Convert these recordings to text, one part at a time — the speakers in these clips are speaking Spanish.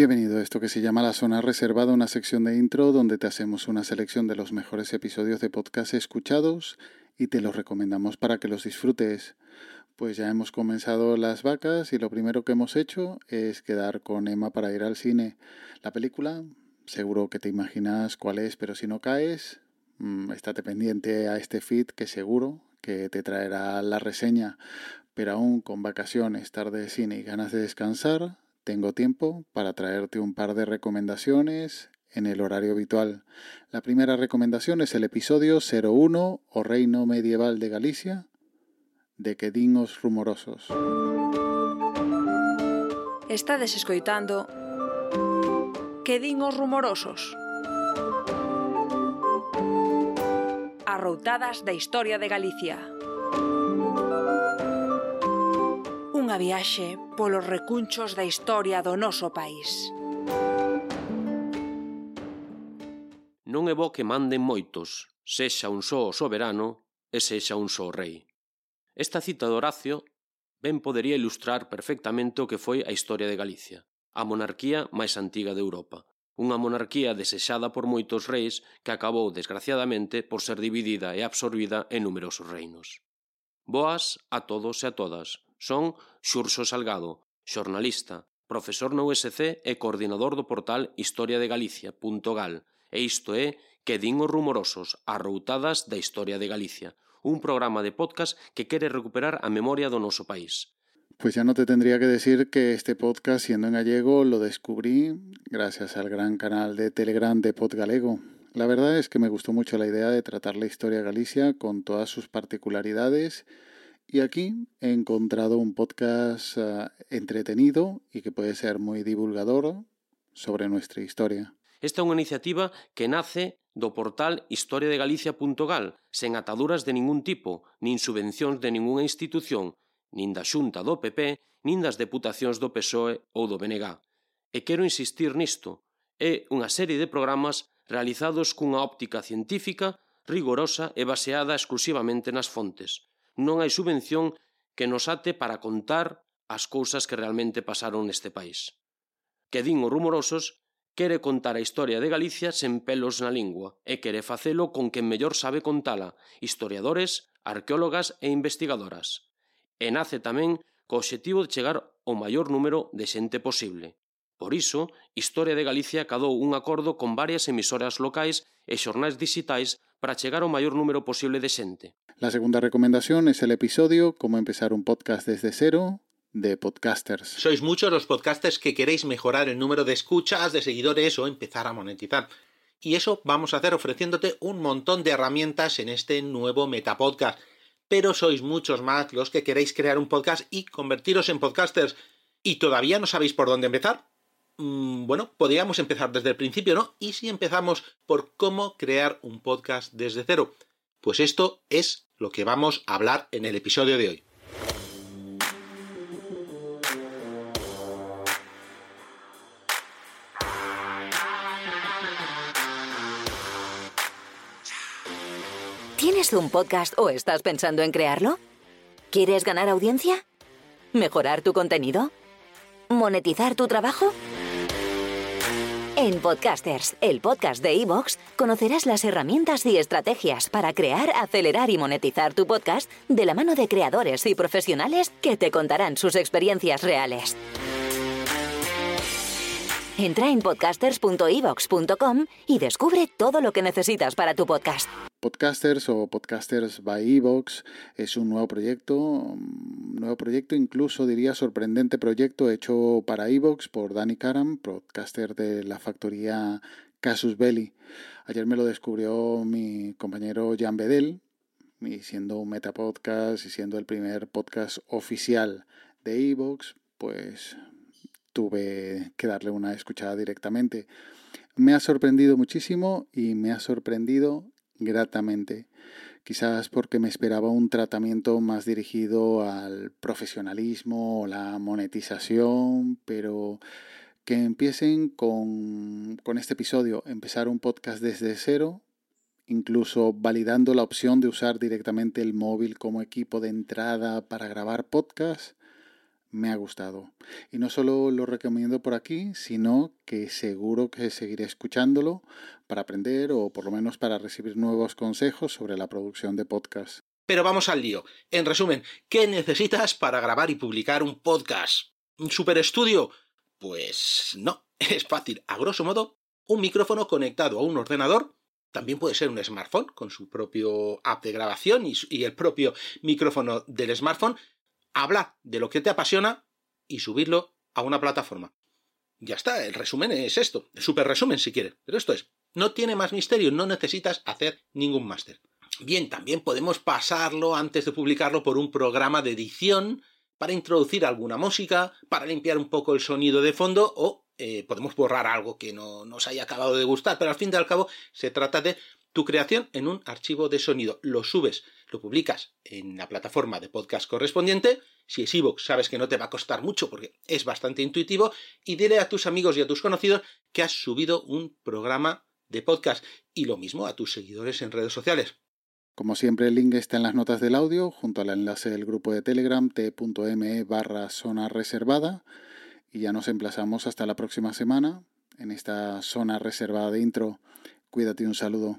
Bienvenido a esto que se llama La Zona Reservada, una sección de intro donde te hacemos una selección de los mejores episodios de podcast escuchados y te los recomendamos para que los disfrutes. Pues ya hemos comenzado las vacas y lo primero que hemos hecho es quedar con Emma para ir al cine. La película, seguro que te imaginas cuál es, pero si no caes, mmm, estate pendiente a este feed que seguro que te traerá la reseña. Pero aún con vacaciones, tarde de cine y ganas de descansar, tengo tiempo para traerte un par de recomendaciones en el horario habitual. La primera recomendación es el episodio 01 o Reino Medieval de Galicia de Quedingos Rumorosos. Estades escoitando Quedingos Rumorosos Arroutadas da historia de Galicia unha viaxe polos recunchos da historia do noso país. Non é bo que manden moitos, sexa un só o soberano e sexa un só o rei. Esta cita de Horacio ben podería ilustrar perfectamente o que foi a historia de Galicia, a monarquía máis antiga de Europa, unha monarquía desexada por moitos reis que acabou, desgraciadamente, por ser dividida e absorbida en numerosos reinos. Boas a todos e a todas son Xurxo Salgado, xornalista, profesor na USC e coordinador do portal historiadegalicia.gal, e isto é Que din os rumorosos, arroutadas da historia de Galicia, un programa de podcast que quere recuperar a memoria do noso país. Pues ya no te tendría que decir que este podcast, siendo en gallego, lo descubrí gracias al gran canal de Telegram de Podgalego. La verdad es que me gustó mucho la idea de tratar la historia de Galicia con todas sus particularidades Y aquí he encontrado un podcast uh, entretenido y que puede ser muy divulgador sobre nuestra historia. Esta é unha iniciativa que nace do portal historiadegalicia.gal, sen ataduras de ningún tipo, nin subvencións de ningunha institución, nin da xunta do PP, nin das deputacións do PSOE ou do BNG. E quero insistir nisto. É unha serie de programas realizados cunha óptica científica, rigorosa e baseada exclusivamente nas fontes non hai subvención que nos ate para contar as cousas que realmente pasaron neste país. Que din os rumorosos quere contar a historia de Galicia sen pelos na lingua e quere facelo con quen mellor sabe contala, historiadores, arqueólogas e investigadoras. E nace tamén co obxectivo de chegar ao maior número de xente posible. Por iso, Historia de Galicia cadou un acordo con varias emisoras locais e xornais digitais para chegar ao maior número posible de xente. La segunda recomendación es el episodio Cómo empezar un podcast desde cero, de podcasters. Sois muchos los podcasters que queréis mejorar el número de escuchas, de seguidores o empezar a monetizar. Y eso vamos a hacer ofreciéndote un montón de herramientas en este nuevo Metapodcast. Pero sois muchos más los que queréis crear un podcast y convertiros en podcasters. ¿Y todavía no sabéis por dónde empezar? Mm, bueno, podríamos empezar desde el principio, ¿no? ¿Y si empezamos por cómo crear un podcast desde cero? Pues esto es lo que vamos a hablar en el episodio de hoy. ¿Tienes un podcast o estás pensando en crearlo? ¿Quieres ganar audiencia? ¿Mejorar tu contenido? ¿Monetizar tu trabajo? En Podcasters, el podcast de Evox, conocerás las herramientas y estrategias para crear, acelerar y monetizar tu podcast de la mano de creadores y profesionales que te contarán sus experiencias reales. Entra en podcasters.evox.com y descubre todo lo que necesitas para tu podcast. Podcasters o Podcasters by Evox es un nuevo proyecto, nuevo proyecto, incluso diría sorprendente proyecto hecho para Evox por Danny Karam, podcaster de la factoría Casus Belli. Ayer me lo descubrió mi compañero Jan Bedel, y siendo un metapodcast y siendo el primer podcast oficial de Evox, pues tuve que darle una escuchada directamente. Me ha sorprendido muchísimo y me ha sorprendido gratamente. Quizás porque me esperaba un tratamiento más dirigido al profesionalismo o la monetización, pero que empiecen con, con este episodio, empezar un podcast desde cero, incluso validando la opción de usar directamente el móvil como equipo de entrada para grabar podcast me ha gustado. Y no solo lo recomiendo por aquí, sino que seguro que seguiré escuchándolo para aprender o por lo menos para recibir nuevos consejos sobre la producción de podcast. Pero vamos al lío. En resumen, ¿qué necesitas para grabar y publicar un podcast? ¿Un super estudio? Pues no, es fácil. A grosso modo, un micrófono conectado a un ordenador. También puede ser un smartphone con su propio app de grabación y el propio micrófono del smartphone hablar de lo que te apasiona y subirlo a una plataforma. Ya está, el resumen es esto, el super resumen si quieres, pero esto es, no tiene más misterio, no necesitas hacer ningún máster. Bien, también podemos pasarlo antes de publicarlo por un programa de edición para introducir alguna música, para limpiar un poco el sonido de fondo o eh, podemos borrar algo que no nos haya acabado de gustar, pero al fin y al cabo se trata de tu creación en un archivo de sonido. Lo subes, lo publicas en la plataforma de podcast correspondiente. Si es iVoox, sabes que no te va a costar mucho porque es bastante intuitivo. Y dile a tus amigos y a tus conocidos que has subido un programa de podcast. Y lo mismo a tus seguidores en redes sociales. Como siempre, el link está en las notas del audio, junto al enlace del grupo de Telegram t.me barra zona reservada. Y ya nos emplazamos hasta la próxima semana en esta zona reservada de intro. Cuídate un saludo.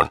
down.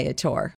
Viator.